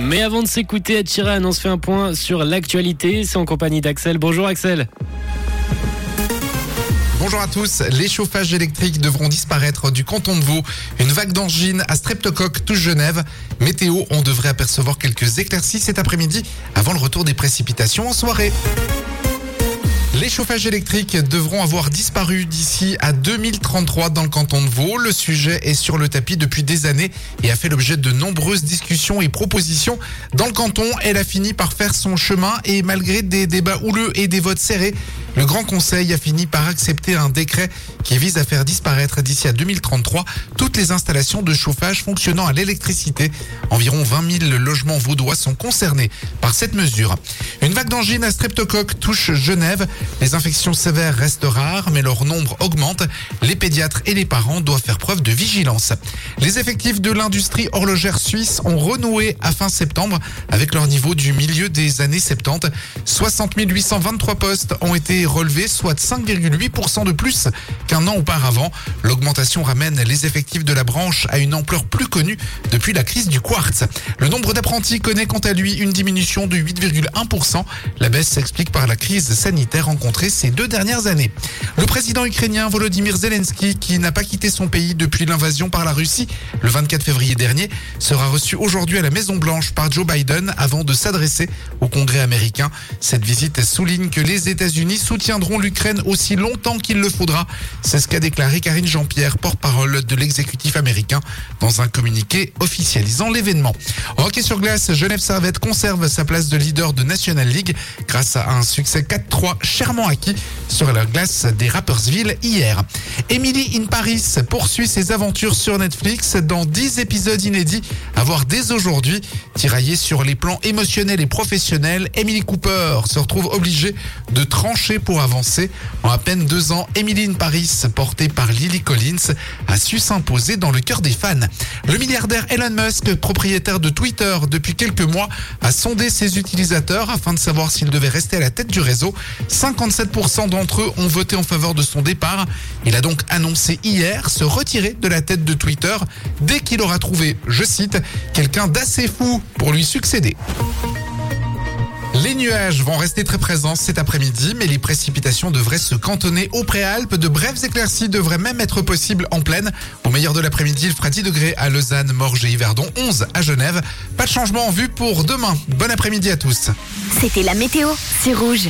Mais avant de s'écouter à Tiran, on se fait un point sur l'actualité. C'est en compagnie d'Axel. Bonjour Axel. Bonjour à tous. Les chauffages électriques devront disparaître du canton de Vaud. Une vague d'angine à streptocoque touche Genève. Météo, on devrait apercevoir quelques éclaircies cet après-midi avant le retour des précipitations en soirée. Les chauffages électriques devront avoir disparu d'ici à 2033 dans le canton de Vaud. Le sujet est sur le tapis depuis des années et a fait l'objet de nombreuses discussions et propositions. Dans le canton, elle a fini par faire son chemin et malgré des débats houleux et des votes serrés, le Grand Conseil a fini par accepter un décret qui vise à faire disparaître d'ici à 2033 toutes les installations de chauffage fonctionnant à l'électricité. Environ 20 000 logements vaudois sont concernés par cette mesure. Une vague d'angine à streptocoque touche Genève. Les infections sévères restent rares, mais leur nombre augmente. Les pédiatres et les parents doivent faire preuve de vigilance. Les effectifs de l'industrie horlogère suisse ont renoué à fin septembre avec leur niveau du milieu des années 70. 60 823 postes ont été relevés, soit 5,8% de plus qu'un an auparavant. L'augmentation ramène les effectifs de la branche à une ampleur plus connue depuis la crise du quartz. Le nombre d'apprentis connaît quant à lui une diminution de 8,1%. La baisse s'explique par la crise sanitaire rencontrée ces deux dernières années. Le président ukrainien Volodymyr Zelensky, qui n'a pas quitté son pays depuis l'invasion par la Russie le 24 février dernier, sera reçu aujourd'hui à la Maison Blanche par Joe Biden avant de s'adresser au Congrès américain. Cette visite souligne que les États-Unis soutiendront l'Ukraine aussi longtemps qu'il le faudra. C'est ce qu'a déclaré Karine Jean-Pierre, porte-parole de l'exécutif américain, dans un communiqué officialisant l'événement. Hockey sur glace, Genève Servette conserve sa place de leader de National League grâce à un succès 4-3 chèrement acquis sur la glace des Rappersville hier. Emily in Paris poursuit ses aventures sur Netflix dans 10 épisodes inédits à voir dès aujourd'hui. Tiraillée sur les plans émotionnels et professionnels, Emily Cooper se retrouve obligée de trancher pour avancer. En à peine deux ans, Emily in Paris, portée par Lily Collins, a su s'imposer dans le cœur des fans. Le milliardaire Elon Musk, propriétaire de Twitter depuis quelques mois, a sondé ses utilisateurs afin de savoir s'il devait rester à la tête du réseau. 57% eux ont voté en faveur de son départ. Il a donc annoncé hier se retirer de la tête de Twitter dès qu'il aura trouvé, je cite, quelqu'un d'assez fou pour lui succéder. Les nuages vont rester très présents cet après-midi, mais les précipitations devraient se cantonner aux préalpes. De brèves éclaircies devraient même être possibles en pleine. Au meilleur de l'après-midi, il fera 10 degrés à Lausanne, Morges et Yverdon, 11 à Genève. Pas de changement en vue pour demain. Bon après-midi à tous. C'était la météo, c'est rouge.